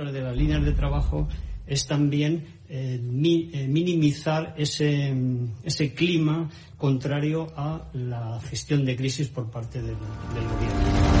De las líneas de trabajo es también eh, eh, minimizar ese, ese, clima contrario a la gestión de crisis por parte del gobierno.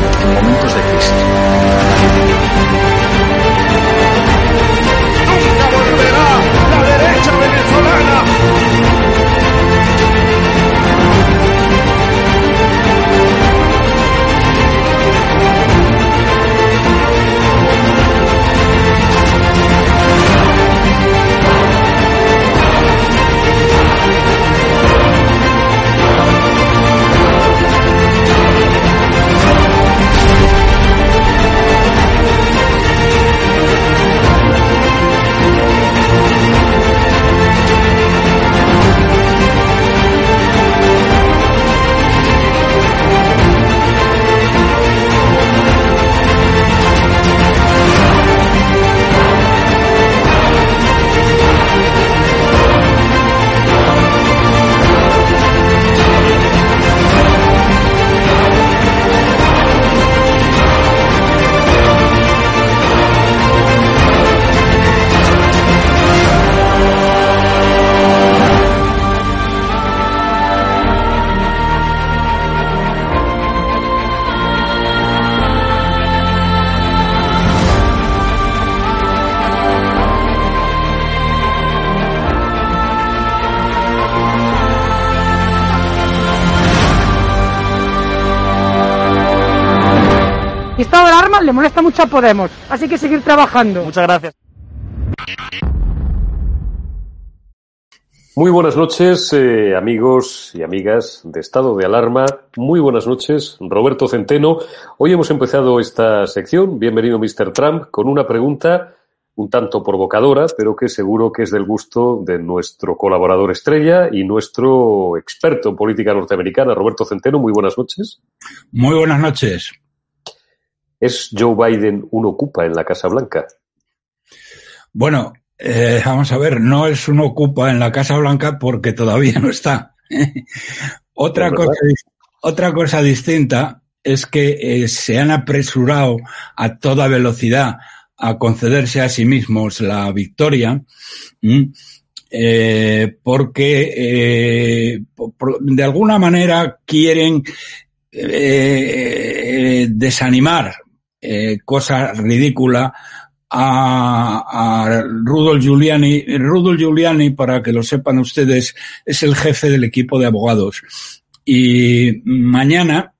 momentos de crisis. De alarma le molesta mucho a Podemos, así que seguir trabajando. Muchas gracias. Muy buenas noches, eh, amigos y amigas de Estado de Alarma. Muy buenas noches, Roberto Centeno. Hoy hemos empezado esta sección, bienvenido Mr. Trump, con una pregunta un tanto provocadora, pero que seguro que es del gusto de nuestro colaborador estrella y nuestro experto en política norteamericana, Roberto Centeno. Muy buenas noches. Muy buenas noches. ¿Es Joe Biden un ocupa en la Casa Blanca? Bueno, eh, vamos a ver, no es un ocupa en la Casa Blanca porque todavía no está. otra, cosa, otra cosa distinta es que eh, se han apresurado a toda velocidad a concederse a sí mismos la victoria. Eh, porque eh, por, de alguna manera quieren eh, desanimar cosa ridícula a, a, Rudolf Giuliani. Rudolf Giuliani, para que lo sepan ustedes, es el jefe del equipo de abogados. Y mañana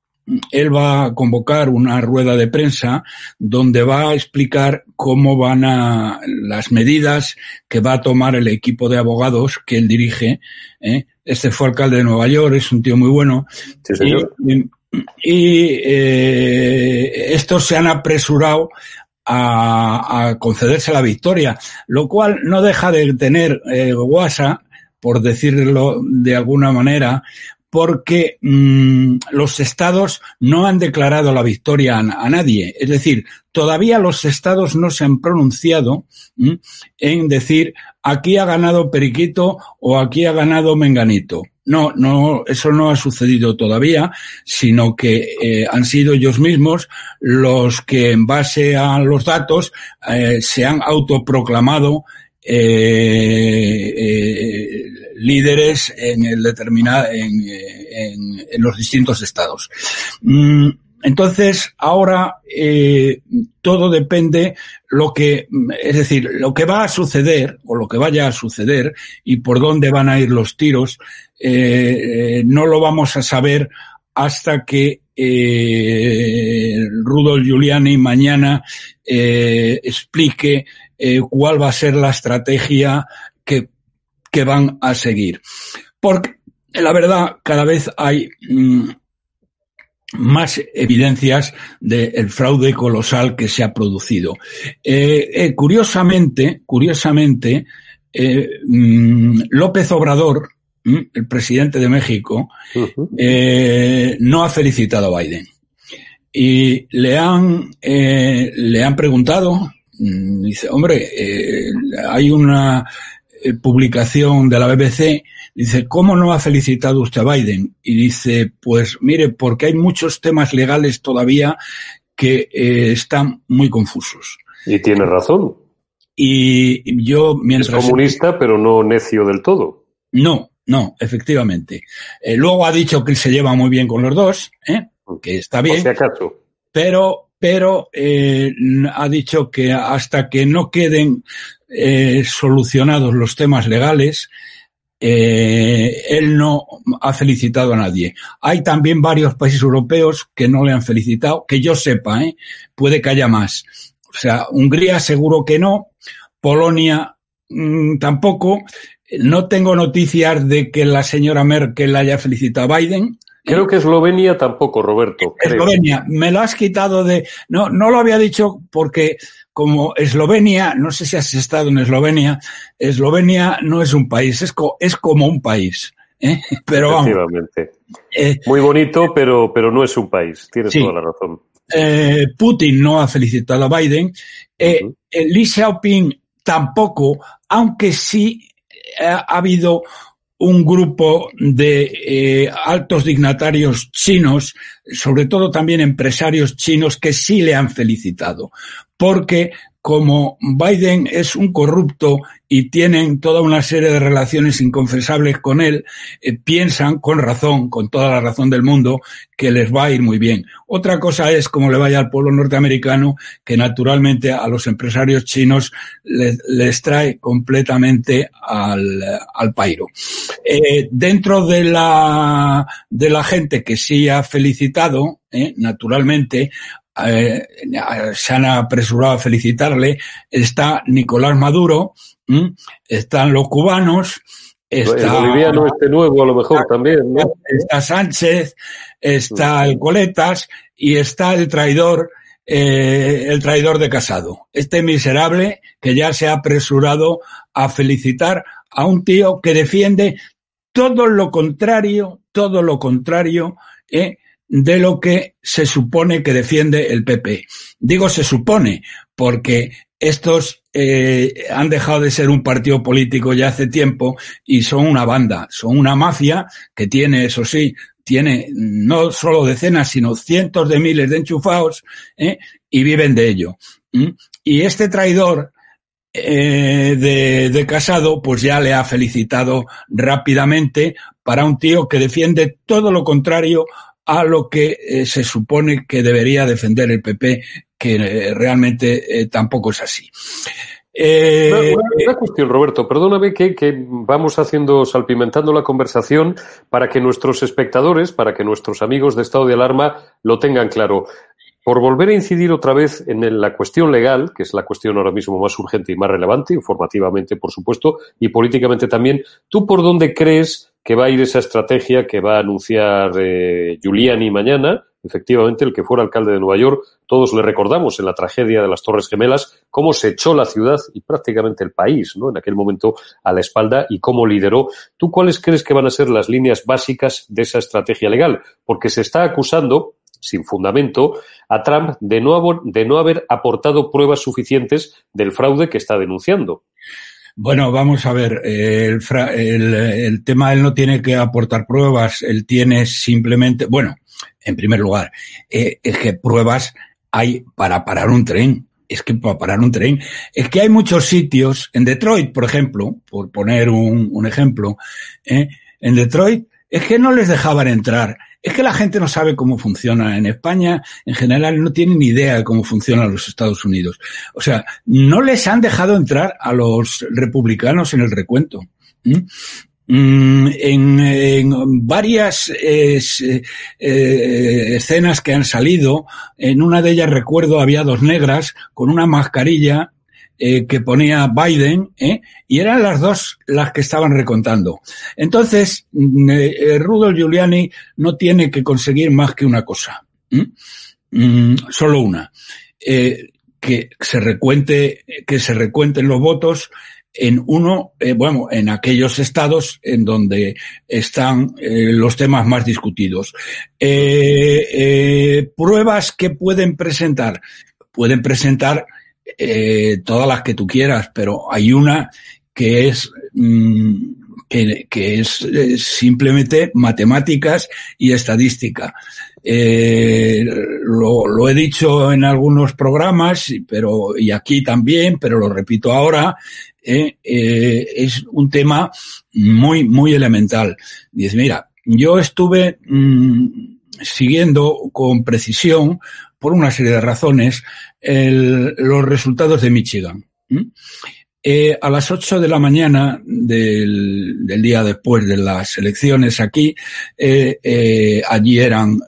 él va a convocar una rueda de prensa donde va a explicar cómo van a las medidas que va a tomar el equipo de abogados que él dirige. ¿eh? Este fue alcalde de Nueva York, es un tío muy bueno. Sí, señor. Y, y eh, estos se han apresurado a, a, concederse la victoria, lo cual no deja de tener eh, guasa, por decirlo de alguna manera, porque mmm, los estados no han declarado la victoria a, nadie. Es decir, todavía los estados no se han pronunciado mmm, en decir aquí ha ganado Periquito o aquí ha ganado Menganito. No, no, eso no ha sucedido todavía, sino que eh, han sido ellos mismos los que, en base a los datos, eh, se han autoproclamado eh, eh, líderes en el determinado, en, en, en, los distintos estados. Mm, entonces, ahora eh, todo depende lo que, es decir, lo que va a suceder o lo que vaya a suceder y por dónde van a ir los tiros, eh, no lo vamos a saber hasta que eh, Rudolf Giuliani mañana eh, explique eh, cuál va a ser la estrategia que, que van a seguir. Porque la verdad, cada vez hay mmm, más evidencias del fraude colosal que se ha producido. Eh, eh, curiosamente, curiosamente, eh, mmm, López Obrador, mmm, el presidente de México, uh -huh. no ha felicitado a Biden. Y le han, le han preguntado, mmm, dice, hombre, hay una publicación de la BBC Dice, ¿cómo no ha felicitado usted a Biden? Y dice, pues mire, porque hay muchos temas legales todavía que eh, están muy confusos. Y tiene razón. Y yo, mientras... Es comunista, pero no necio del todo. No, no, efectivamente. Eh, luego ha dicho que se lleva muy bien con los dos, ¿eh? que está bien. Si acaso. Pero, pero eh, ha dicho que hasta que no queden solucionados los temas legales, eh, él no ha felicitado a nadie. Hay también varios países europeos que no le han felicitado, que yo sepa, ¿eh? puede que haya más. O sea, Hungría seguro que no, Polonia mmm, tampoco. No tengo noticias de que la señora Merkel haya felicitado a Biden. Creo que Eslovenia tampoco, Roberto. Eslovenia, creo. me lo has quitado de. No, no lo había dicho porque como Eslovenia, no sé si has estado en Eslovenia, Eslovenia no es un país, es, co es como un país. ¿eh? Pero vamos. Eh, Muy bonito, pero, pero no es un país. Tienes sí. toda la razón. Eh, Putin no ha felicitado a Biden. Uh -huh. Li Xiaoping tampoco, aunque sí ha habido un grupo de altos dignatarios chinos, sobre todo también empresarios chinos, que sí le han felicitado, porque como Biden es un corrupto y tienen toda una serie de relaciones inconfesables con él, eh, piensan con razón, con toda la razón del mundo, que les va a ir muy bien. Otra cosa es cómo le vaya al pueblo norteamericano, que naturalmente a los empresarios chinos les, trae completamente al, al pairo. Eh, dentro de la, de la gente que sí ha felicitado, eh, naturalmente, eh, se han apresurado a felicitarle, está Nicolás Maduro, ¿m? están los cubanos, está, el boliviano este nuevo a lo mejor está, también, ¿no? Está Sánchez, está el Coletas y está el traidor, eh, el traidor de Casado. Este miserable que ya se ha apresurado a felicitar a un tío que defiende todo lo contrario, todo lo contrario, eh, de lo que se supone que defiende el PP. Digo se supone porque estos eh, han dejado de ser un partido político ya hace tiempo y son una banda, son una mafia que tiene, eso sí, tiene no solo decenas, sino cientos de miles de enchufados ¿eh? y viven de ello. Y este traidor eh, de, de Casado, pues ya le ha felicitado rápidamente para un tío que defiende todo lo contrario a lo que eh, se supone que debería defender el PP, que eh, realmente eh, tampoco es así. Una, cuestión, Roberto, perdóname que, que, vamos haciendo, salpimentando la conversación para que nuestros espectadores, para que nuestros amigos de estado de alarma lo tengan claro. Por volver a incidir otra vez en la cuestión legal, que es la cuestión ahora mismo más urgente y más relevante, informativamente, por supuesto, y políticamente también, ¿tú por dónde crees que va a ir esa estrategia que va a anunciar eh, Giuliani mañana? Efectivamente, el que fuera alcalde de Nueva York, todos le recordamos en la tragedia de las Torres Gemelas cómo se echó la ciudad y prácticamente el país, ¿no? En aquel momento a la espalda y cómo lideró. ¿Tú cuáles crees que van a ser las líneas básicas de esa estrategia legal? Porque se está acusando sin fundamento, a Trump de no, de no haber aportado pruebas suficientes del fraude que está denunciando. Bueno, vamos a ver, el, el, tema él no tiene que aportar pruebas, él tiene simplemente, bueno, en primer lugar, eh, es que pruebas hay para parar un tren. Es que para parar un tren, es que hay muchos sitios, en Detroit, por ejemplo, por poner un, un ejemplo, eh, en Detroit, es que no les dejaban entrar es que la gente no sabe cómo funciona. En España, en general, no tienen ni idea de cómo funcionan los Estados Unidos. O sea, no les han dejado entrar a los republicanos en el recuento. Mm, en, varias eh, escenas que han salido, en una de ellas recuerdo había dos negras con una mascarilla eh, que ponía Biden, ¿eh? y eran las dos las que estaban recontando. Entonces, mm, eh, Rudolf Giuliani no tiene que conseguir más que una cosa, mm, solo una, eh, que se recuente, que se recuenten los votos en uno, eh, bueno, en aquellos estados en donde están eh, los temas más discutidos. Eh, pruebas que pueden presentar. Pueden presentar eh, todas las que tú quieras, pero hay una que es mm, que, es eh, simplemente matemáticas y estadística. Eh, lo, he dicho en algunos programas, pero y aquí también, pero lo repito ahora. Es un tema muy muy elemental. Dice, mira, yo estuve mmm, siguiendo con precisión por una serie de razones, el, los resultados de Michigan. Eh, a las 8 de la mañana del, día después de las elecciones aquí, eh, eh, allí eran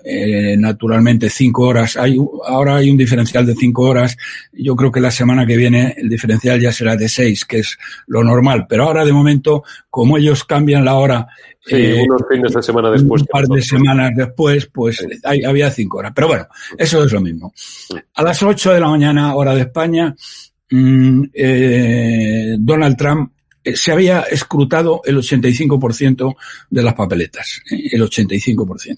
naturalmente cinco horas. Hay, ahora hay un diferencial de cinco horas. Yo creo que la semana que viene el diferencial ya será de seis, que es lo normal. Pero ahora de momento, como ellos cambian la hora Sí, eh, unos fines de semana después. Un par de semanas después, pues sí. hay, había cinco horas. Pero bueno, eso es lo mismo. A las ocho de la mañana, hora de España, mmm, eh, Donald Trump eh, se había escrutado el 85% de las papeletas, el 85%.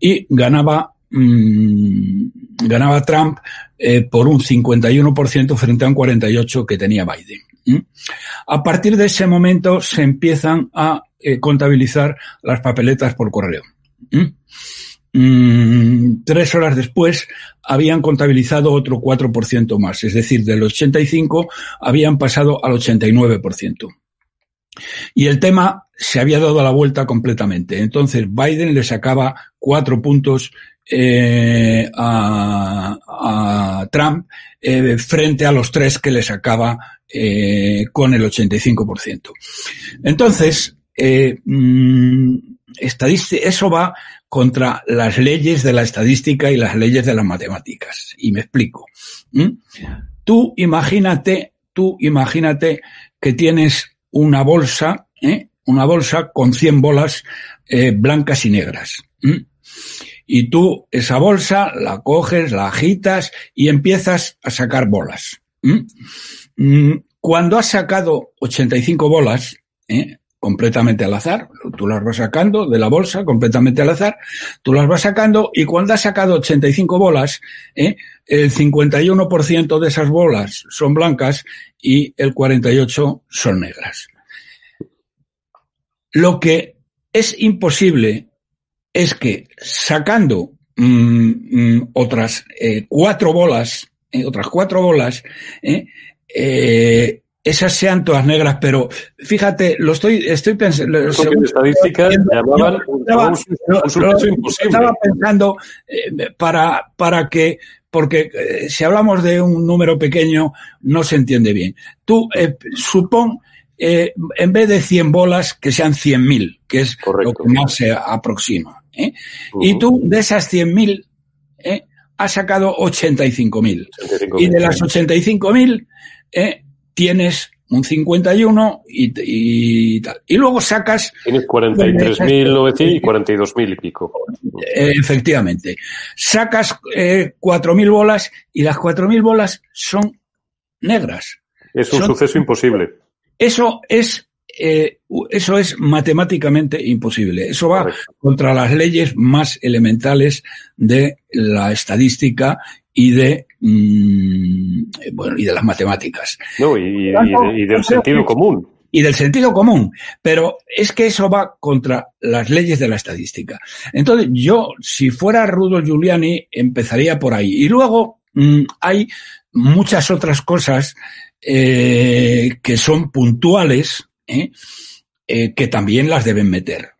Y ganaba, mmm, ganaba Trump eh, por un 51% frente a un 48% que tenía Biden. A partir de ese momento se empiezan a eh, contabilizar las papeletas por correo. Mm, tres horas después habían contabilizado otro 4% más, es decir, del 85 habían pasado al 89%. Y el tema se había dado la vuelta completamente. Entonces Biden le sacaba cuatro puntos eh, a, Trump eh, frente a los tres que le sacaba eh, con el 85%. Entonces, eh, mmm, eso va contra las leyes de la estadística y las leyes de las matemáticas. Y me explico. ¿Mm? Tú imagínate, tú imagínate que tienes una bolsa, ¿eh? una bolsa con 100 bolas eh, blancas y negras. ¿Mm? Y tú esa bolsa la coges, la agitas y empiezas a sacar bolas. ¿Mm? Cuando has sacado 85 bolas, ¿eh? completamente al azar. Tú las vas sacando de la bolsa completamente al azar. Tú las vas sacando y cuando has sacado 85 bolas, ¿eh? el 51% de esas bolas son blancas y el 48 son negras. Lo que es imposible es que sacando mmm, otras eh, cuatro bolas, eh, otras cuatro bolas, eh, esas sean todas negras, pero fíjate, lo estoy, estoy pensando. estadística llamaban. Estaba pensando eh, para, para que porque eh, si hablamos de un número pequeño no se entiende bien. Tú eh, supón, en vez de 100 bolas, que sean 100.000, que es lo que más se aproxima. ¿eh? Y tú de esas 100.000 ¿eh? has sacado 85.000. Y de las 85.000 ¿eh? tienes un 51 y, y tal. Y luego sacas... Tienes 43.900 y 42.000 y pico. Eh, efectivamente. Sacas eh, 4.000 bolas y las 4.000 bolas son negras. Es un Son- suceso imposible. Eso es, eh, eso es matemáticamente imposible. Eso va contra las leyes más elementales de la estadística y de, mm, bueno, y de las matemáticas. No, y del sentido común. y del sentido común. Pero es que eso va contra las leyes de la estadística. Entonces, yo, si fuera Rudolf Giuliani, empezaría por ahí. Y luego mm, hay muchas otras cosas eh, que son puntuales, ¿eh? Eh, que también las deben meter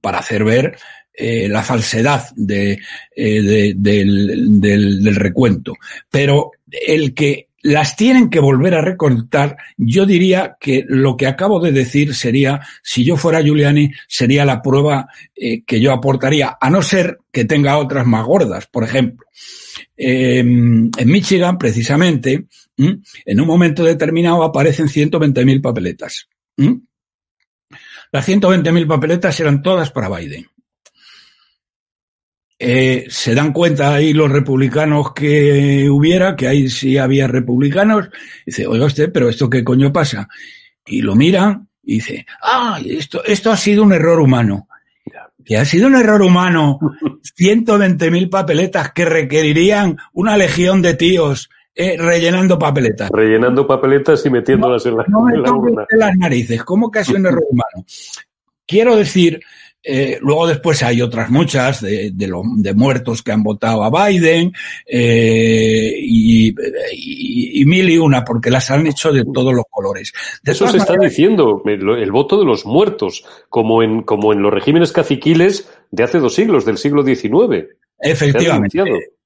para hacer ver eh, la falsedad de, de- del, recuento. Pero el que las tienen que volver a recortar, yo diría que lo que acabo de decir sería, si yo fuera Giuliani, sería la prueba que yo aportaría, a no ser que tenga otras más gordas. Por ejemplo, eh, en Michigan, precisamente, en un momento determinado aparecen 120.000 papeletas. ¿M? Las 120.000 papeletas eran todas para Biden. Eh, se dan cuenta ahí los republicanos que hubiera, que ahí sí había republicanos, dice, oiga usted, pero esto qué coño pasa? Y lo miran y dice, ah, esto, esto ha sido un error humano. Que ha sido un error humano. 120.000 papeletas que requerirían una legión de tíos eh, rellenando papeletas. Rellenando papeletas y metiéndolas en la, No en la urna. las narices. ¿Cómo que ha sido un error humano? Quiero decir, eh, luego después hay otras muchas de, de, lo- de muertos que han votado a Biden eh, y, y- y mil y una, porque las han hecho de todos los colores. De Eso se está diciendo, el, el voto de los muertos, como en, como en los regímenes caciquiles de hace dos siglos, del siglo XIX. Efectivamente.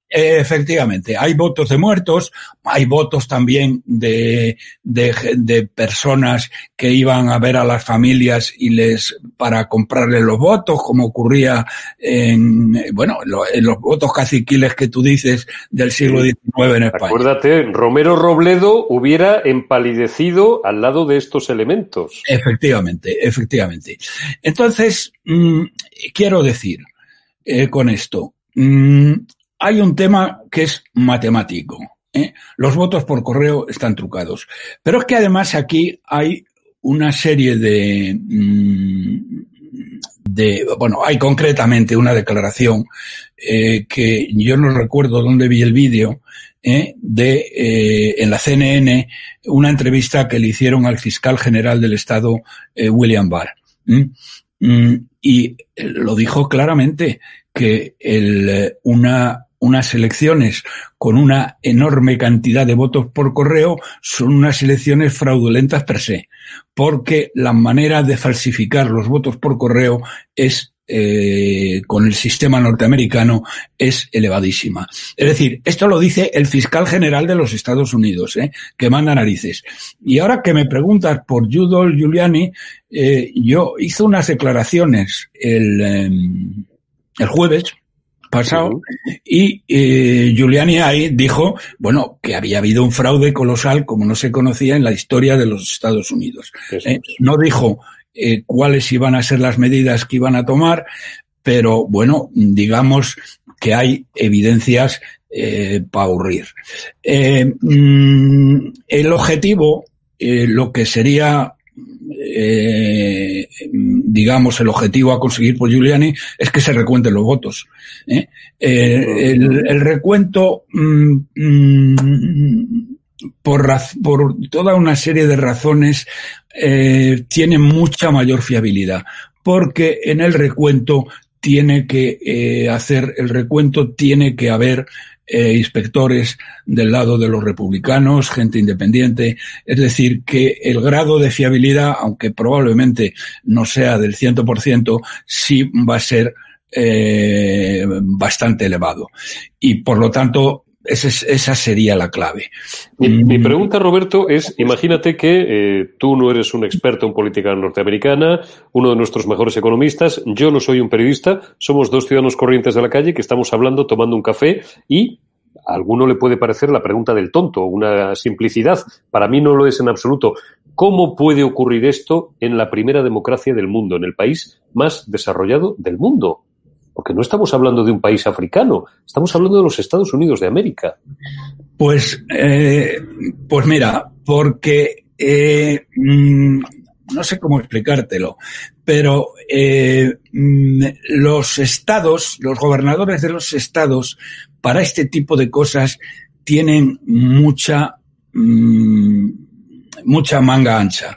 Efectivamente, hay votos de muertos, hay votos también de, de, de personas que iban a ver a las familias y les para comprarles los votos, como ocurría en bueno en lo- en los votos caciquiles que tú dices del siglo XIX en España. Acuérdate, Romero Robledo hubiera empalidecido al lado de estos elementos. Efectivamente, efectivamente. Entonces, mm, quiero decir eh, con esto, mm, hay un tema que es matemático. ¿eh? Los votos por correo están trucados. Pero es que además aquí hay una serie de, mm, de bueno, hay concretamente una declaración eh, que yo no recuerdo dónde vi el vídeo, eh, de eh, en la CNN una entrevista que le hicieron al fiscal general del estado eh, William Barr. Mm, y lo dijo claramente que el, una unas elecciones con una enorme cantidad de votos por correo son unas elecciones fraudulentas per se, porque la manera de falsificar los votos por correo es eh, con el sistema norteamericano es elevadísima. Es decir, esto lo dice el fiscal general de los Estados Unidos, ¿eh? que manda narices. Y ahora que me preguntas por Judol Giuliani, eh, yo hice unas declaraciones el, eh, el jueves pasado y eh, Giuliani ahí dijo, bueno, que había habido un fraude colosal como no se conocía en la historia de los Estados Unidos. Eh, no dijo eh, cuáles iban a ser las medidas que iban a tomar, pero bueno, digamos que hay evidencias para aburrir. Mm, el objetivo, lo que sería eh, digamos, el objetivo a conseguir por Giuliani es que se recuenten los votos. ¿eh? Eh, el, recuento, mm, mm, por, toda una serie de razones, eh, tiene mucha mayor fiabilidad, porque en el recuento tiene que hacer, el recuento tiene que haber eh, inspectores del lado de los republicanos, gente independiente. Es decir, que el grado de fiabilidad, aunque probablemente no sea del 100%, sí va a ser eh, bastante elevado. Y por lo tanto, esa sería la clave. Mi, pregunta, Roberto, es, imagínate que eh, tú no eres un experto en política norteamericana, uno de nuestros mejores economistas, yo no soy un periodista, somos dos ciudadanos corrientes de la calle que estamos hablando, tomando un café y a alguno le puede parecer la pregunta del tonto, una simplicidad. Para mí no lo es en absoluto. ¿Cómo puede ocurrir esto en la primera democracia del mundo, en el país más desarrollado del mundo? Porque no estamos hablando de un país africano, estamos hablando de los Estados Unidos de América. Pues, eh, pues mira, porque eh, mm, no sé cómo explicártelo, pero eh, mm, los estados, los gobernadores de los estados, para este tipo de cosas tienen mucha mm, mucha manga ancha.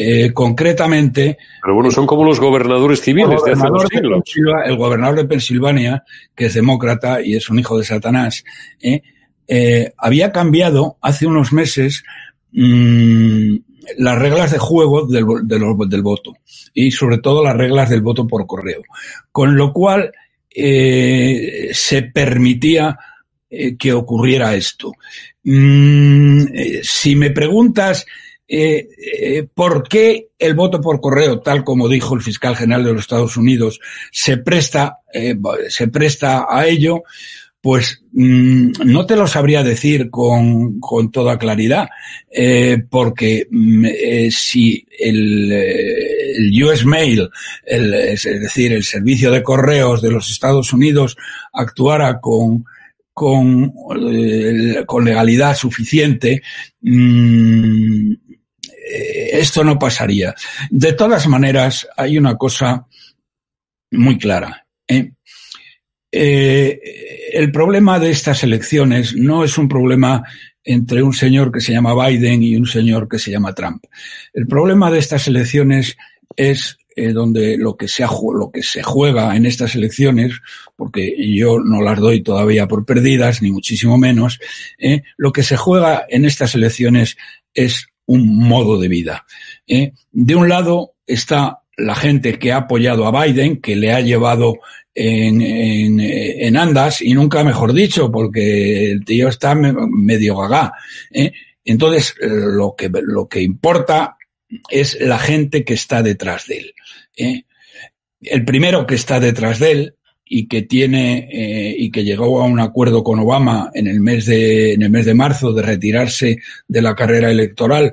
Eh, concretamente. Pero bueno, son como los gobernadores civiles de hace siglos. el gobernador de Pensilvania, que es demócrata y es un hijo de Satanás, eh, eh, había cambiado hace unos meses mmm, las reglas de juego del, del, voto y sobre todo las reglas del voto por correo. Con lo cual se permitía que ocurriera esto. Mm, si me preguntas eh, eh, por qué el voto por correo, tal como dijo el fiscal general de los Estados Unidos, se presta, eh, se presta a ello, pues mm, no te lo sabría decir con, con toda claridad, porque mm, si el, US Mail, el, es decir, el servicio de correos de los Estados Unidos, actuara con, con, legalidad suficiente, eh, esto no pasaría. De todas maneras, hay una cosa muy clara. ¿eh? Eh, el problema de estas elecciones no es un problema entre un señor que se llama Biden y un señor que se llama Trump. El problema de estas elecciones es donde lo que se juega en estas elecciones, porque yo no las doy todavía por perdidas, ni muchísimo menos, lo que se juega en estas elecciones es un modo de vida. ¿eh? De un lado está la gente que ha apoyado a Biden, que le ha llevado en, andas, y nunca mejor dicho, porque el tío está medio gagá. ¿eh? Entonces, lo que, lo que importa es la gente que está detrás de él. ¿eh? El primero que está detrás de él y que tiene eh, y que llegó a un acuerdo con Obama en el mes de en el mes de marzo de retirarse de la carrera electoral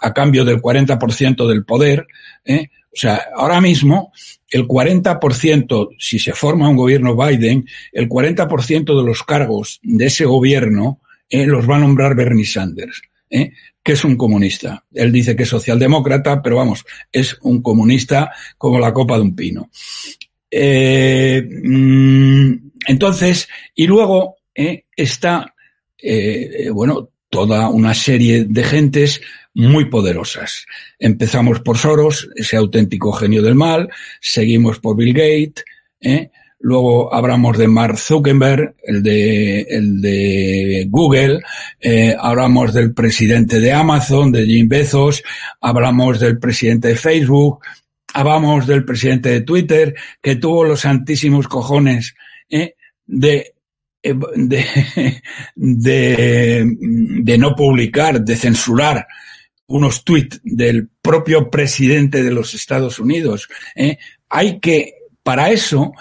a cambio del 40% del poder, ¿eh? o sea, ahora mismo el 40%, si se forma un gobierno Biden, el 40% de los cargos de ese gobierno eh, los va a nombrar Bernie Sanders. ¿eh? que es un comunista. Él dice que es socialdemócrata, pero vamos, es un comunista como la copa de un pino. Eh, mm, entonces, y luego eh, está, eh, bueno, toda una serie de gentes muy poderosas. Empezamos por Soros, ese auténtico genio del mal, seguimos por Bill Gates, luego hablamos de Mark Zuckerberg, el de, el de Google, hablamos del presidente de Amazon, de Jim Bezos, hablamos del presidente de Facebook, Hablamos del presidente de Twitter que tuvo los santísimos cojones ¿eh? de, eh, de, de, no publicar, de censurar unos tweets del propio presidente de los Estados Unidos. ¿eh? Hay que, para eso,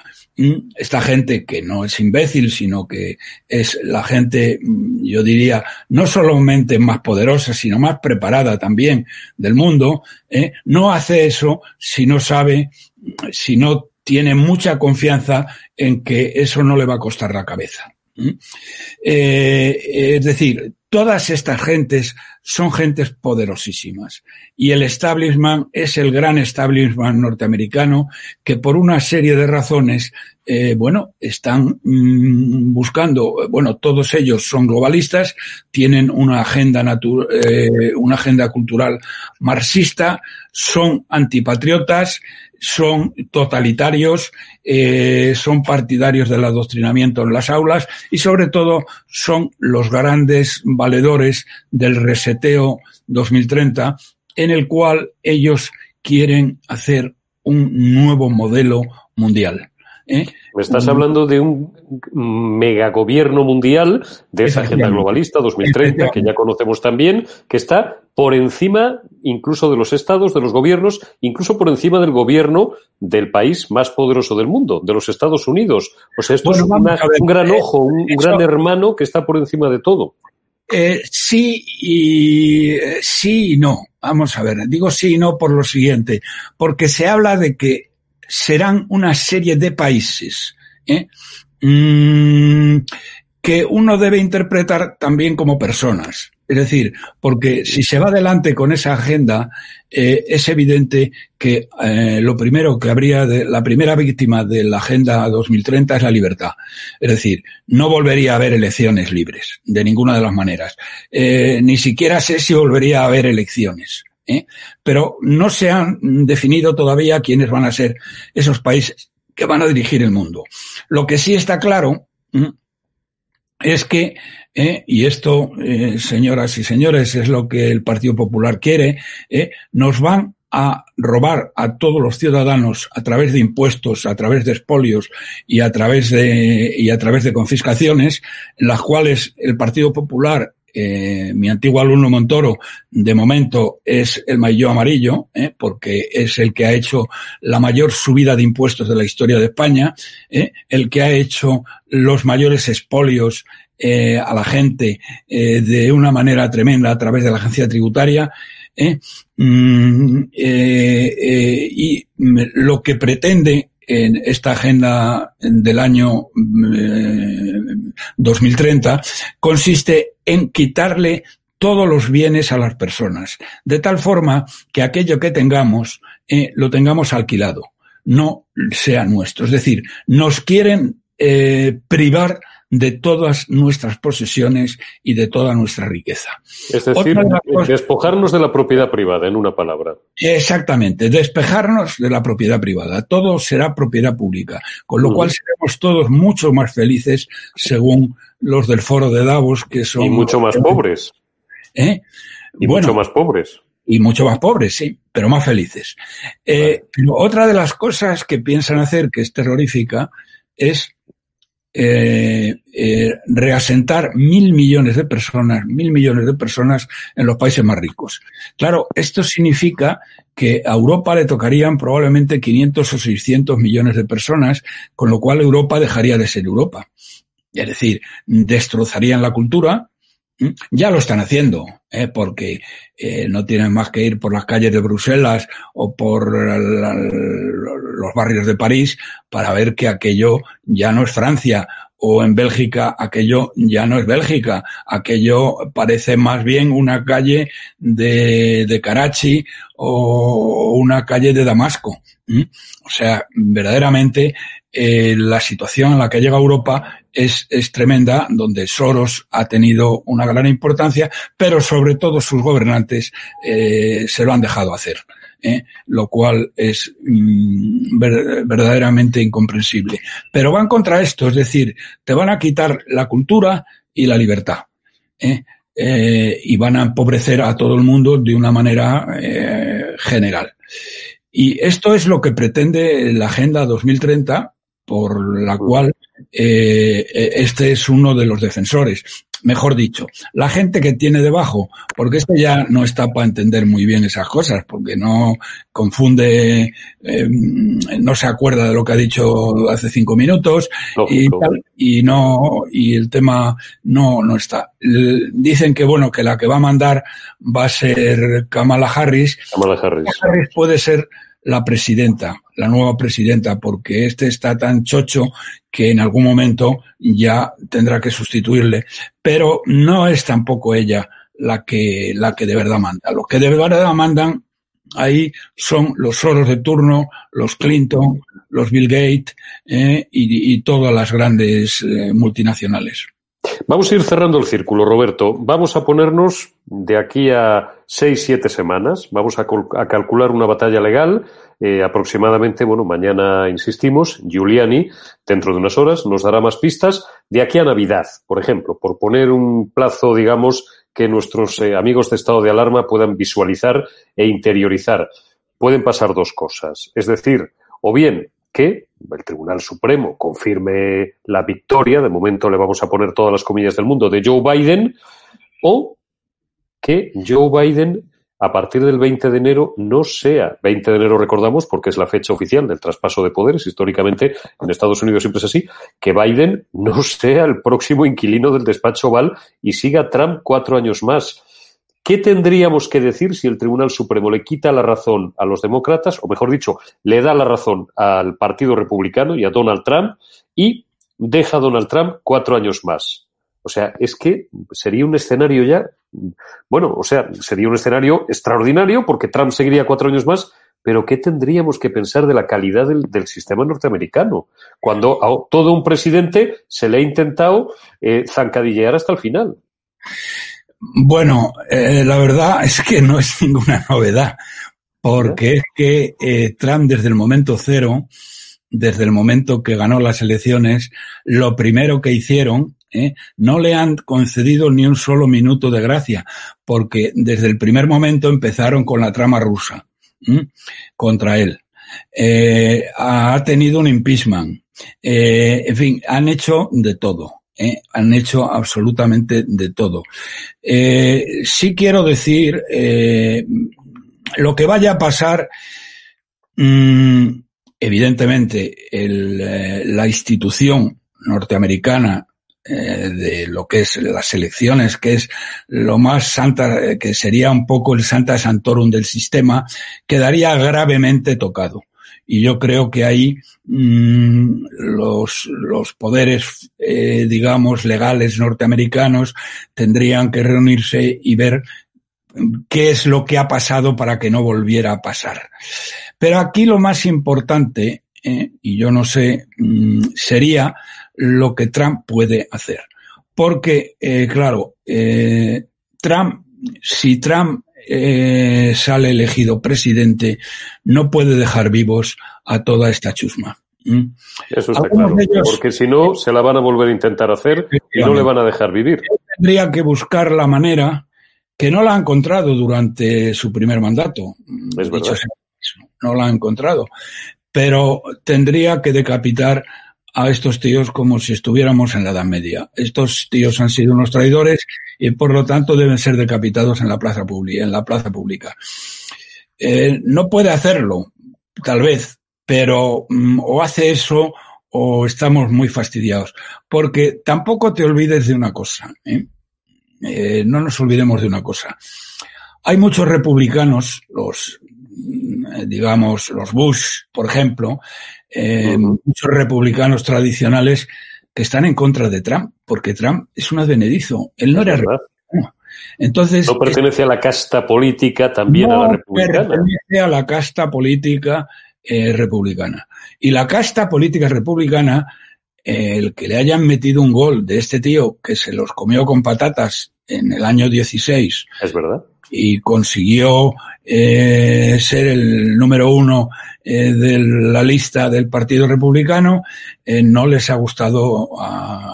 esta gente que no es imbécil, sino que es la gente, mm, yo diría, no solamente más poderosa, sino más preparada también del mundo, ¿eh? no hace eso si no sabe, si no tiene mucha confianza en que eso no le va a costar la cabeza. Eh, es decir, todas estas gentes son gentes poderosísimas. Y el establishment es el gran establishment norteamericano que por una serie de razones, eh, bueno, están mm, buscando, bueno, todos ellos son globalistas, tienen una agenda eh, una agenda cultural marxista, son antipatriotas, son totalitarios, eh, son partidarios del adoctrinamiento en las aulas y sobre todo son los grandes valedores del reseteo 2030 en el cual ellos quieren hacer un nuevo modelo mundial. ¿Eh? Me estás hablando de un megagobierno mundial de esa agenda globalista 2030 que ya conocemos también, que está por encima incluso de los estados, de los gobiernos, incluso por encima del gobierno del país más poderoso del mundo, de los Estados Unidos. O sea, esto es un gran eh, ojo, un, gran hermano que está por encima de todo. Eh, sí y sí y no. Vamos a ver, digo sí y no por lo siguiente, porque se habla de que serán una serie de países ¿eh? mm, que uno debe interpretar también como personas. Es decir, porque si se va adelante con esa agenda, eh, es evidente que eh, lo primero que habría, de, la primera víctima de la Agenda 2030 es la libertad. Es decir, no volvería a haber elecciones libres, de ninguna de las maneras. ni siquiera sé si volvería a haber elecciones. ¿Eh? pero no se han definido todavía quiénes van a ser esos países que van a dirigir el mundo. Lo que sí está claro es que, ¿eh? y esto, eh, señoras y señores, es lo que el Partido Popular quiere, nos van a robar a todos los ciudadanos a través de impuestos, a través de expolios y a través de y a través de confiscaciones, en las cuales el Partido Popular eh, mi antiguo alumno Montoro, de momento es el maillot amarillo, eh, porque es el que ha hecho la mayor subida de impuestos de la historia de España, eh, el que ha hecho los mayores expolios a la gente de una manera tremenda a través de la agencia tributaria. Mm, y lo que pretende en esta agenda del año 2030 consiste en quitarle todos los bienes a las personas, de tal forma que aquello que tengamos eh, lo tengamos alquilado, no sea nuestro. Es decir, nos quieren eh, privar de todas nuestras posesiones y de toda nuestra riqueza. Es decir, despojarnos de la propiedad privada, en una palabra. Exactamente, despejarnos de la propiedad privada. Todo será propiedad pública, con lo cual seremos todos mucho más felices según los del foro de Davos, que son... Y mucho más pobres. ¿Eh? Y mucho más pobres. Y mucho más pobres, sí, pero más felices. Eh, otra de las cosas que piensan hacer, que es terrorífica, es eh, eh, reasentar mil millones de personas, mil millones de personas en los países más ricos. Claro, esto significa que a Europa le tocarían probablemente 500 o 600 millones de personas, con lo cual Europa dejaría de ser Europa. Es decir, destrozarían la cultura, ya lo están haciendo, ¿eh? porque eh, no tienen más que ir por las calles de Bruselas o por los barrios de París para ver que aquello ya no es Francia o en Bélgica aquello ya no es Bélgica, aquello parece más bien una calle de, de Karachi o una calle de Damasco. O sea, verdaderamente eh, la situación en la que llega Europa es, es tremenda, donde Soros ha tenido una gran importancia, pero sobre todo sus gobernantes eh, se lo han dejado hacer. ¿eh? lo cual es mm, verdaderamente incomprensible. Pero van contra esto, es decir, te van a quitar la cultura y la libertad. ¿eh? Y van a empobrecer a todo el mundo de una manera general. Y esto es lo que pretende la Agenda 2030, por la cual este es uno de los defensores mejor dicho, la gente que tiene debajo, porque este ya no está para entender muy bien esas cosas, porque no confunde, eh, no se acuerda de lo que ha dicho hace cinco minutos y, y no, y el tema no, no está. Dicen que bueno, que la que va a mandar va a ser Kamala Harris. Kamala Harris. Kamala Harris puede ser la presidenta, la nueva presidenta, porque este está tan chocho que en algún momento ya tendrá que sustituirle. Pero no es tampoco ella la que, la que de verdad manda. Los que de verdad mandan ahí son los Soros de turno, los Clinton, los Bill Gates eh, y, todas las grandes eh, multinacionales. Vamos a ir cerrando el círculo, Roberto. Vamos a ponernos de aquí a seis, siete semanas. Vamos a, calcular una batalla legal. Eh, aproximadamente, bueno, mañana insistimos, Giuliani, dentro de unas horas, nos dará más pistas. De aquí a Navidad, por ejemplo, por poner un plazo, digamos, que nuestros eh, amigos de estado de alarma puedan visualizar e interiorizar. Pueden pasar dos cosas. Es decir, o bien que el Tribunal Supremo confirme la victoria, de momento le vamos a poner todas las comillas del mundo, de Joe Biden, o que Joe Biden a partir del 20 de enero no sea, 20 de enero recordamos porque es la fecha oficial del traspaso de poderes, históricamente en Estados Unidos siempre es así, que Biden no sea el próximo inquilino del despacho Oval y siga Trump cuatro años más. ¿Qué tendríamos que decir si el Tribunal Supremo le quita la razón a los demócratas, o mejor dicho, le da la razón al Partido Republicano y a Donald Trump y deja a Donald Trump cuatro años más? O sea, es que sería un escenario ya, bueno, o sea, sería un escenario extraordinario porque Trump seguiría cuatro años más, pero ¿qué tendríamos que pensar de la calidad del, sistema norteamericano? Cuando a todo un presidente se le ha intentado eh, zancadillear hasta el final. Bueno, eh, la verdad es que no es ninguna novedad, porque es que eh, Trump desde el momento cero, desde el momento que ganó las elecciones, lo primero que hicieron, eh, no le han concedido ni un solo minuto de gracia, porque desde el primer momento empezaron con la trama rusa contra él. Eh, ha tenido un impeachment. En fin, han hecho de todo. ¿Eh? han hecho absolutamente de todo. Eh, sí quiero decir, eh, lo que vaya a pasar, mmm, evidentemente, el, eh, la institución norteamericana eh, de lo que es las elecciones, que es lo más santa, que sería un poco el santa santorum del sistema, quedaría gravemente tocado y yo creo que ahí mmm, los, los poderes, eh, digamos, legales norteamericanos tendrían que reunirse y ver qué es lo que ha pasado para que no volviera a pasar. Pero aquí lo más importante, eh, y yo no sé, mmm, sería lo que Trump puede hacer. Porque, eh, claro, eh, Trump, si Trump eh, sale elegido presidente, no puede dejar vivos a toda esta chusma. ¿Mm? Eso está claro, ellos, porque si no, se la van a volver a intentar hacer y no le van a dejar vivir. Tendría que buscar la manera que no la ha encontrado durante su primer mandato. Es verdad. No la ha encontrado. Pero tendría que decapitar a estos tíos como si estuviéramos en la Edad Media. Estos tíos han sido unos traidores y por lo tanto deben ser decapitados en la plaza pública. En la plaza pública. Eh, no puede hacerlo, tal vez, pero mm, o hace eso o estamos muy fastidiados. Porque tampoco te olvides de una cosa. ¿eh? Eh, no nos olvidemos de una cosa. Hay muchos republicanos, los digamos, los Bush, por ejemplo, eh, uh -huh. muchos republicanos tradicionales que están en contra de Trump, porque Trump es un advenedizo. Él no era republicano. Entonces. No pertenece a la casta política también no a la republicana. Pertenece a la casta política eh, republicana. Y la casta política republicana, eh, el que le hayan metido un gol de este tío que se los comió con patatas en el año 16. Es verdad y consiguió eh, ser el número uno eh, de la lista del Partido Republicano, eh, no les ha gustado,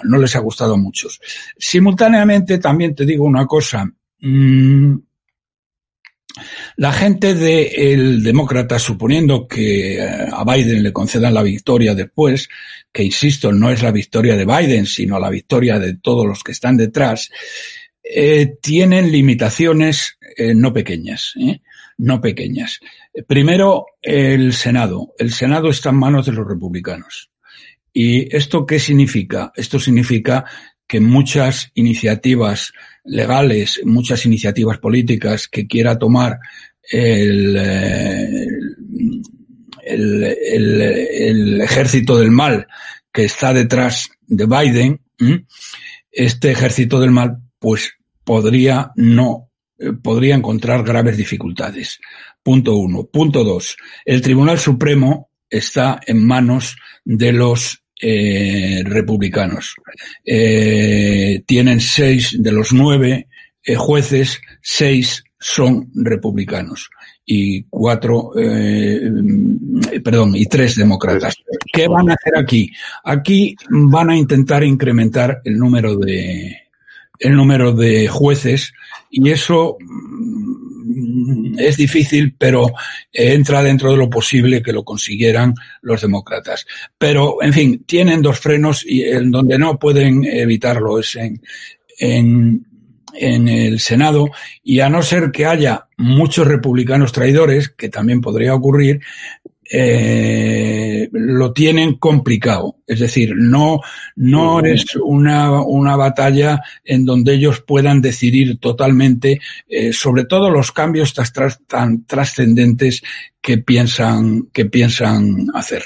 no les ha gustado a muchos. Simultáneamente, también te digo una cosa. Mmm, la gente del de demócrata, suponiendo que eh, a Biden le concedan la victoria después, que insisto, no es la victoria de Biden, sino la victoria de todos los que están detrás, eh, tienen limitaciones eh, no pequeñas, ¿eh? no pequeñas. Primero, el Senado. El Senado está en manos de los republicanos. ¿Y esto qué significa? Esto significa que muchas iniciativas legales, muchas iniciativas políticas que quiera tomar el, el, el, el ejército del mal que está detrás de Biden, este ejército del mal pues podría no eh, podría encontrar graves dificultades. Punto uno. Punto dos. El Tribunal Supremo está en manos de los eh, republicanos. Eh, tienen seis de los nueve eh, jueces, seis son republicanos y cuatro, eh, perdón, y tres demócratas. ¿Qué van a hacer aquí? Aquí van a intentar incrementar el número de, el número de jueces y eso mm, es difícil, pero entra dentro de lo posible que lo consiguieran los demócratas. Pero, en fin, tienen dos frenos y en donde no pueden evitarlo es en, en, en el Senado y a no ser que haya muchos republicanos traidores, que también podría ocurrir, eh, lo tienen complicado. Es decir, no, no es una, una batalla en donde ellos puedan decidir totalmente eh, sobre todo los cambios tan trascendentes que piensan, que piensan hacer.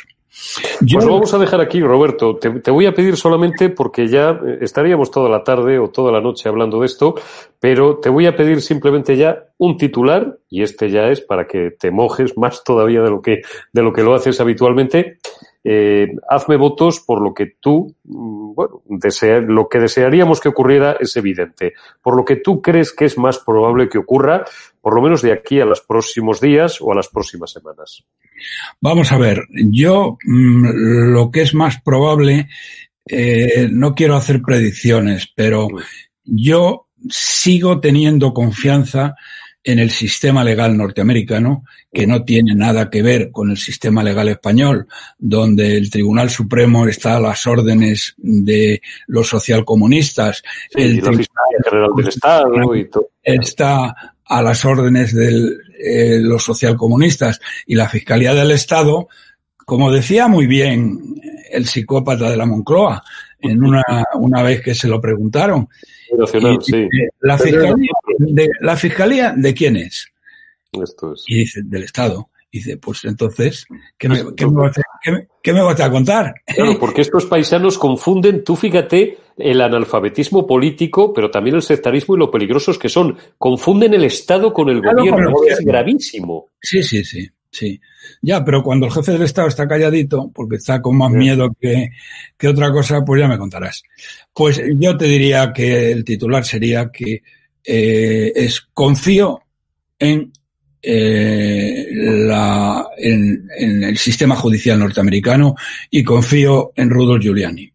Yo... Pues lo vamos a dejar aquí, Roberto. Te, te, voy a pedir solamente, porque ya eh, estaríamos toda la tarde o toda la noche hablando de esto, pero te voy a pedir simplemente ya un titular, y este ya es para que te mojes más todavía de lo que, de lo, que lo haces habitualmente. Eh, hazme votos por lo que tú, mm, bueno, desea, lo que desearíamos que ocurriera es evidente. Por lo que tú crees que es más probable que ocurra, por lo menos de aquí a los próximos días o a las próximas semanas. Vamos a ver, yo mm, lo que es más probable, eh, no quiero hacer predicciones, pero yo sigo teniendo confianza en el sistema legal norteamericano, que no tiene nada que ver con el sistema legal español, donde el Tribunal Supremo está a las órdenes de los socialcomunistas. Sí, el Fiscalía General del Estado y todo. Está a las órdenes de eh, los socialcomunistas y la Fiscalía del Estado, como decía muy bien el psicópata de la Moncloa, en una, una vez que se lo preguntaron, la, fiscalía, de, ¿La fiscalía de quién es? Y dice, del Estado. Y dice, pues entonces, ¿qué me, qué me, vas, a, qué, me vas, a, contar? Claro, porque estos paisanos confunden, tú fíjate, el analfabetismo político, pero también el sectarismo y lo peligrosos que son. Confunden el Estado con el gobierno, es gravísimo. Sí, sí, sí, sí. Ya, pero cuando el jefe del Estado está calladito, porque está con más miedo que, que otra cosa, pues ya me contarás. Pues yo te diría que el titular sería que eh, es confío en, eh, la, en, en el sistema judicial norteamericano y confío en Rudolf Giuliani.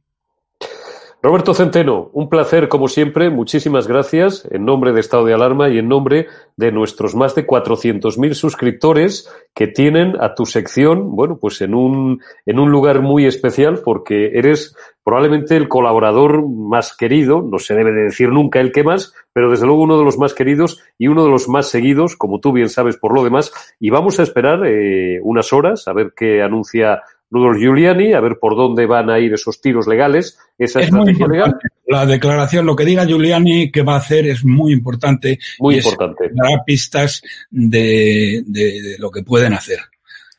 Roberto Centeno, un placer como siempre. Muchísimas gracias en nombre de Estado de Alarma y en nombre de nuestros más de 400.000 suscriptores que tienen a tu sección, bueno, pues en un, en un lugar muy especial porque eres probablemente el colaborador más querido, no se debe de decir nunca el que más, pero desde luego uno de los más queridos y uno de los más seguidos, como tú bien sabes por lo demás. Y vamos a esperar eh, unas horas a ver qué anuncia Rudolf Giuliani, a ver por dónde van a ir esos tiros legales, esa estrategia legal. La declaración, lo que diga Giuliani que va a hacer es muy importante. Muy importante. Dará pistas de, de, de, lo que pueden hacer.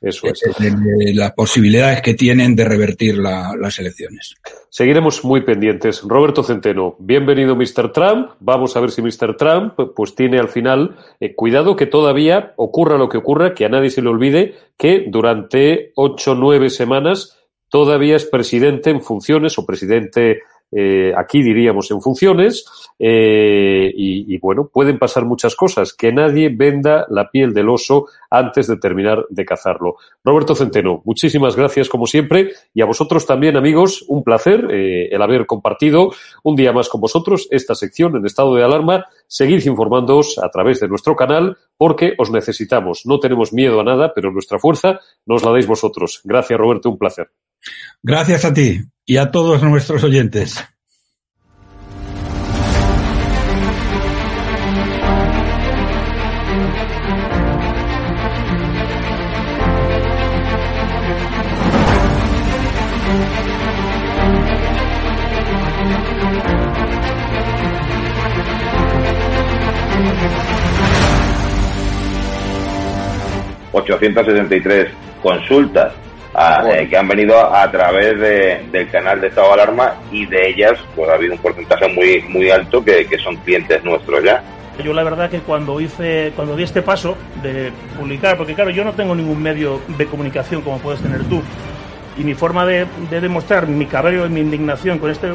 Eso es. De, las posibilidades que tienen de revertir la, las elecciones. Seguiremos muy pendientes. Roberto Centeno, bienvenido Mr. Trump. Vamos a ver si Mr. Trump pues tiene al final eh, cuidado que todavía ocurra lo que ocurra, que a nadie se le olvide que durante ocho, nueve semanas todavía es presidente en funciones o presidente eh, aquí diríamos en funciones, eh, y, y, bueno, pueden pasar muchas cosas, que nadie venda la piel del oso antes de terminar de cazarlo. Roberto Centeno, muchísimas gracias como siempre, y a vosotros también, amigos, un placer eh, el haber compartido un día más con vosotros esta sección en estado de alarma. Seguid informándoos a través de nuestro canal porque os necesitamos. No tenemos miedo a nada, pero nuestra fuerza nos la dais vosotros. Gracias, Roberto, un placer. Gracias a ti y a todos nuestros oyentes. ...873 consultas a, eh, que han venido a, través de, del canal de Estado de Alarma y de ellas pues ha habido un porcentaje muy muy alto que, que son clientes nuestros ya. Yo la verdad que cuando hice, cuando di este paso de publicar, porque claro, yo no tengo ningún medio de comunicación como puedes tener tú, y mi forma de, de demostrar mi cabreo y mi indignación con este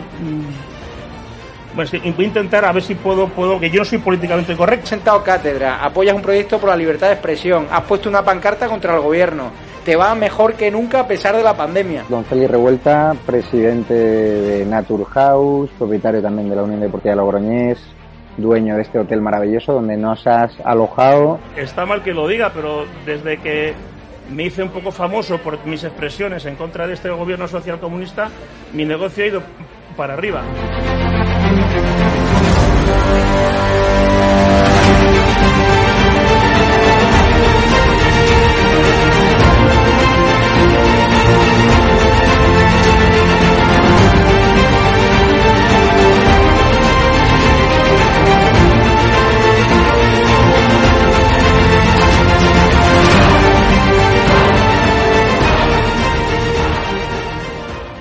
bueno, voy a intentar a ver si puedo, puedo, que yo no soy políticamente correcto. Sentado cátedra, apoyas un proyecto por la libertad de expresión, has puesto una pancarta contra el gobierno, te va mejor que nunca a pesar de la pandemia. Don Félix Revuelta, presidente de Naturhaus, propietario también de la Unión Deportiva de Logroñés, dueño de este hotel maravilloso donde nos has alojado. Está mal que lo diga, pero desde que me hice un poco famoso por mis expresiones en contra de este gobierno social comunista, mi negocio ha ido para arriba.